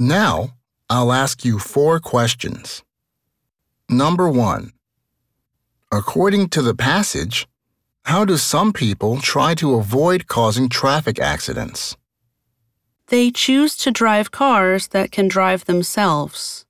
Now, I'll ask you four questions. Number one According to the passage, how do some people try to avoid causing traffic accidents? They choose to drive cars that can drive themselves.